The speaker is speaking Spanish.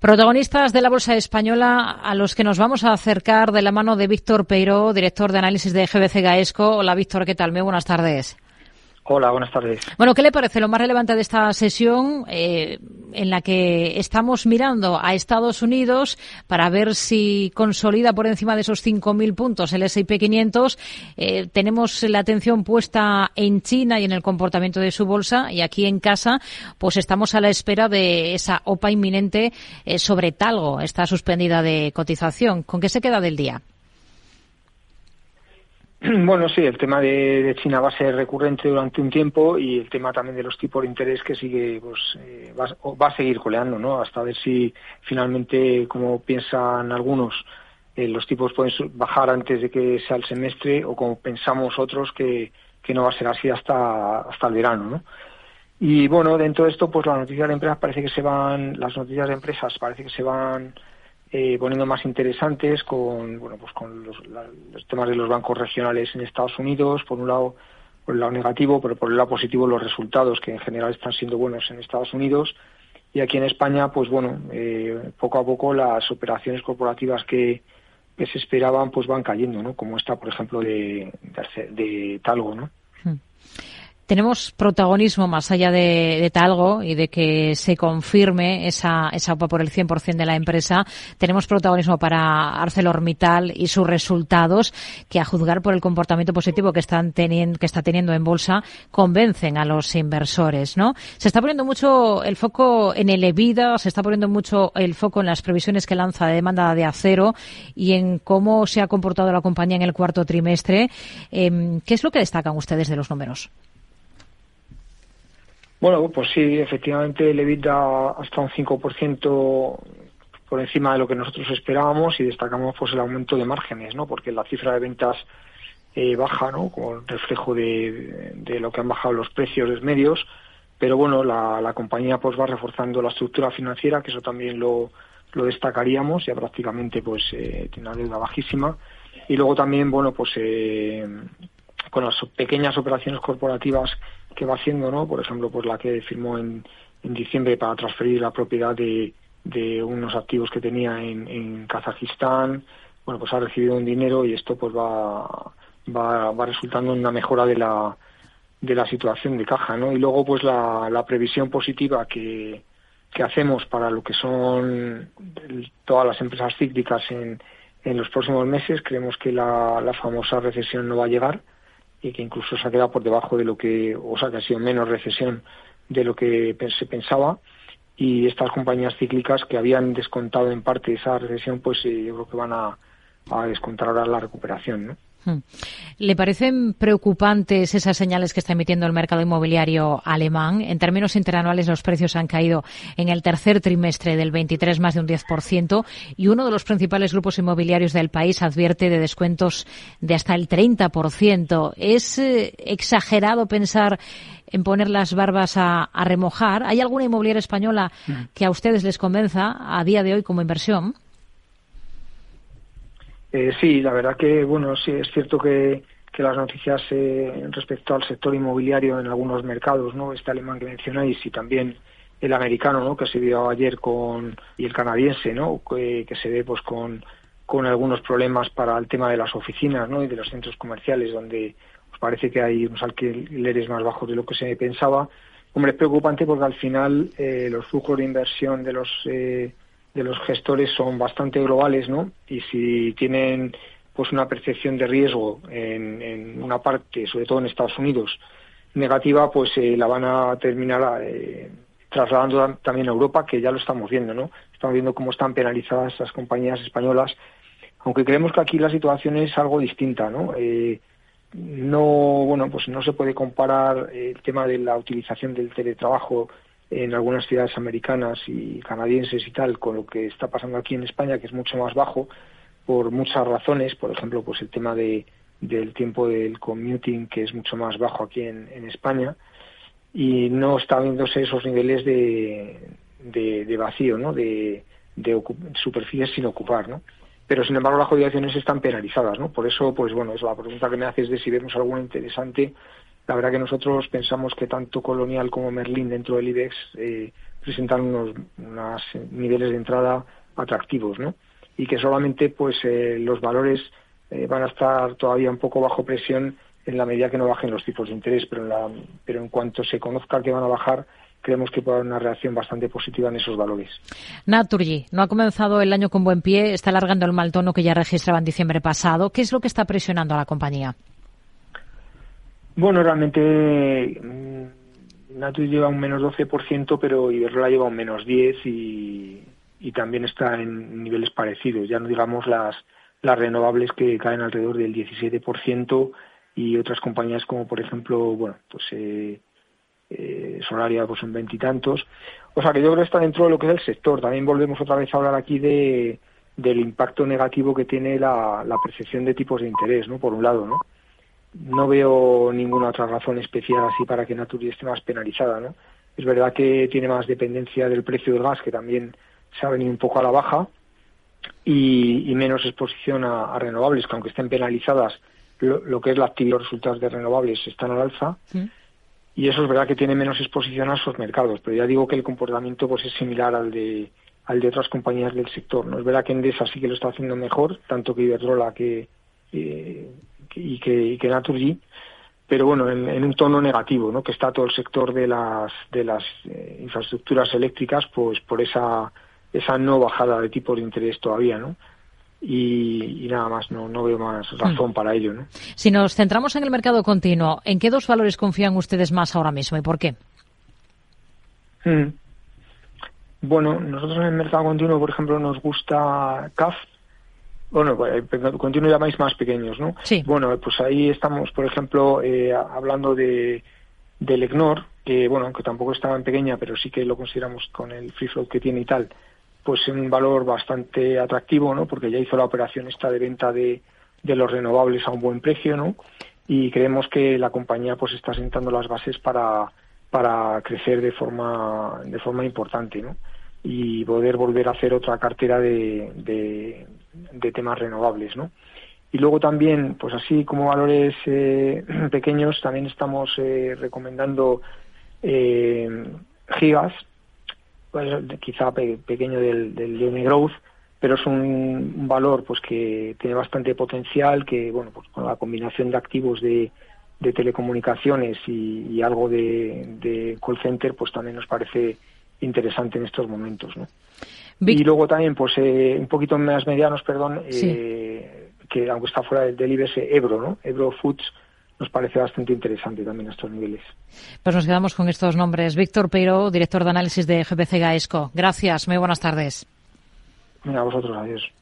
Protagonistas de la Bolsa Española a los que nos vamos a acercar de la mano de Víctor Peiro, director de análisis de GBC Gaesco. Hola Víctor, ¿qué tal? Muy buenas tardes. Hola, buenas tardes. Bueno, ¿qué le parece lo más relevante de esta sesión eh, en la que estamos mirando a Estados Unidos para ver si consolida por encima de esos 5.000 puntos el S&P 500? Eh, tenemos la atención puesta en China y en el comportamiento de su bolsa y aquí en casa pues estamos a la espera de esa OPA inminente eh, sobre Talgo, esta suspendida de cotización. ¿Con qué se queda del día? Bueno, sí, el tema de, China va a ser recurrente durante un tiempo y el tema también de los tipos de interés que sigue, pues eh, va, a seguir coleando, ¿no? Hasta ver si finalmente, como piensan algunos, eh, los tipos pueden bajar antes de que sea el semestre o como pensamos otros que, que no va a ser así hasta, hasta el verano, ¿no? Y bueno, dentro de esto, pues las noticias de empresas parece que se van, las noticias de empresas parece que se van eh, poniendo más interesantes con bueno pues con los, temas de los bancos regionales en Estados Unidos por un lado por el lado negativo pero por el lado positivo los resultados que en general están siendo buenos en Estados Unidos. Y aquí en España pues bueno eh, poco a poco las operaciones corporativas que, se esperaban pues van cayendo no como esta por ejemplo de de, de Talgo no hmm tenemos protagonismo más allá de, Talgo y de que se confirme esa, esa OPA por el 100% de la empresa. Tenemos protagonismo para ArcelorMittal y sus resultados que, a juzgar por el comportamiento positivo que, están teniendo, que está teniendo en bolsa, convencen a los inversores, ¿no? Se está poniendo mucho el foco en el EBITDA, se está poniendo mucho el foco en las previsiones que lanza de demanda de acero y en cómo se ha comportado la compañía en el cuarto trimestre. Em, ¿Qué es lo que destacan ustedes de los números? Bueno, pues sí, efectivamente el EBITDA hasta un 5% por encima de lo que nosotros esperábamos y destacamos pues el aumento de márgenes, ¿no? Porque la cifra de ventas eh, baja, ¿no? Como reflejo de, lo que han bajado los precios de medios, pero bueno, la, la compañía pues va reforzando la estructura financiera, que eso también lo, lo destacaríamos, ya prácticamente pues eh, tiene una deuda bajísima y luego también, bueno, pues eh, con las pequeñas operaciones corporativas que va haciendo, ¿no? Por ejemplo, pues la que firmó en, en diciembre para transferir la propiedad de, de unos activos que tenía en, en Kazajistán, bueno, pues ha recibido un dinero y esto pues va, va, va resultando en una mejora de la, de la situación de caja, ¿no? Y luego pues la, la previsión positiva que, que hacemos para lo que son todas las empresas cíclicas en, en los próximos meses, creemos que la, la famosa recesión no va a llegar, y que incluso se ha quedado por debajo de lo que, o sea, que ha sido menos recesión de lo que se pensaba. Y estas compañías cíclicas que habían descontado en parte esa recesión, pues eh, yo creo que van a, a descontar ahora la recuperación, ¿no? Hmm. ¿Le parecen preocupantes esas señales que está emitiendo el mercado inmobiliario alemán? En términos interanuales, los precios han caído en el tercer trimestre del 23 más de un 10% y uno de los principales grupos inmobiliarios del país advierte de descuentos de hasta el 30%. ¿Es eh, exagerado pensar en poner las barbas a, a remojar? ¿Hay alguna inmobiliaria española hmm. que a ustedes les convenza a día de hoy como inversión? Eh, sí, la verdad que, bueno, sí, es cierto que, que las noticias eh, respecto al sector inmobiliario en algunos mercados, ¿no? Este alemán que mencionáis y también el americano, ¿no? Que se vio ayer con, y el canadiense, ¿no? Que, se ve, pues, con, con algunos problemas para el tema de las oficinas, ¿no? Y de los centros comerciales, donde pues, parece que hay unos alquileres más bajos de lo que se pensaba. Hombre, es preocupante porque al final eh, los flujos de inversión de los eh, de los gestores son bastante globales, ¿no? Y si tienen pues una percepción de riesgo en, una parte, sobre todo en Estados Unidos, negativa, pues eh, la van a terminar eh, trasladando también a Europa, que ya lo estamos viendo, ¿no? Estamos viendo cómo están penalizadas esas compañías españolas, aunque creemos que aquí la situación es algo distinta, ¿no? Eh, no, bueno, pues no se puede comparar el tema de la utilización del teletrabajo en algunas ciudades americanas y canadienses y tal con lo que está pasando aquí en España que es mucho más bajo por muchas razones por ejemplo pues el tema de del tiempo del commuting que es mucho más bajo aquí en, España y no está viéndose esos niveles de, de, vacío no de, de superficies sin ocupar no pero sin embargo las jubilaciones están penalizadas no por eso pues bueno es la pregunta que me haces de si vemos alguna interesante la verdad que nosotros pensamos que tanto Colonial como Merlin dentro del IBEX eh, presentan unos, unos niveles de entrada atractivos, ¿no? Y que solamente pues eh, los valores eh, van a estar todavía un poco bajo presión en la medida que no bajen los tipos de interés, pero en, la, pero en cuanto se conozca que van a bajar, creemos que puede haber una reacción bastante positiva en esos valores. Naturgy no ha comenzado el año con buen pie, está alargando el mal tono que ya registraba en diciembre pasado. ¿Qué es lo que está presionando a la compañía? Bueno, realmente mm, Naturgy lleva un menos 12%, pero Iberdrola lleva un menos 10% y, también está en niveles parecidos. Ya no digamos las, las renovables que caen alrededor del 17% y otras compañías como por ejemplo, bueno, pues eh, eh, Solaria pues en veintitantos. O sea que yo creo que está dentro de lo que es el sector. También volvemos otra vez a hablar aquí de del impacto negativo que tiene la, la percepción de tipos de interés, ¿no? Por un lado, ¿no? No veo ninguna otra razón especial así para que Naturgy esté más penalizada, ¿no? Es verdad que tiene más dependencia del precio del gas, que también se ha venido un poco a la baja, y, menos exposición a, renovables, que aunque estén penalizadas, lo, que es la actividad, los resultados de renovables están al alza. Y eso es verdad que tiene menos exposición a esos mercados, pero ya digo que el comportamiento pues es similar al de al de otras compañías del sector. No es verdad que Endesa sí que lo está haciendo mejor, tanto que Iberdrola que, y que, y que Naturgy, pero bueno, en, un tono negativo, ¿no? Que está todo el sector de las de las eh, infraestructuras eléctricas, pues por esa esa no bajada de tipos de interés todavía, ¿no? Y, nada más, no, no veo más razón hmm. para ello. ¿no? Si nos centramos en el mercado continuo, ¿en qué dos valores confían ustedes más ahora mismo y por qué? Hmm. Bueno, nosotros en el mercado continuo, por ejemplo, nos gusta CAF. Bueno, pues, eh, continuo llamáis más pequeños, ¿no? Sí. Bueno, pues ahí estamos, por ejemplo, eh, hablando de del EGNOR, que bueno, aunque tampoco es tan pequeña, pero sí que lo consideramos con el free float que tiene y tal, pues un valor bastante atractivo, ¿no? Porque ya hizo la operación esta de venta de, de los renovables a un buen precio, ¿no? Y creemos que la compañía pues está sentando las bases para, para crecer de forma, de forma importante, ¿no? Y poder volver a hacer otra cartera de, de, temas renovables, ¿no? Y luego también, pues así como valores eh, pequeños, también estamos eh, recomendando eh, gigas, pues, quizá pequeño del, del Growth, pero es un, valor pues que tiene bastante potencial, que bueno, pues con la combinación de activos de, de telecomunicaciones y, algo de, call center, pues también nos parece interesante en estos momentos, ¿no? Y luego también, pues eh, un poquito más medianos, perdón, eh, que aunque está fuera del, del IBS, Ebro, ¿no? Ebro Foods, nos parece bastante interesante también estos niveles. Pues nos quedamos con estos nombres. Víctor Peiro, director de análisis de GPC Gaesco. Gracias, muy buenas tardes. a vosotros, adiós.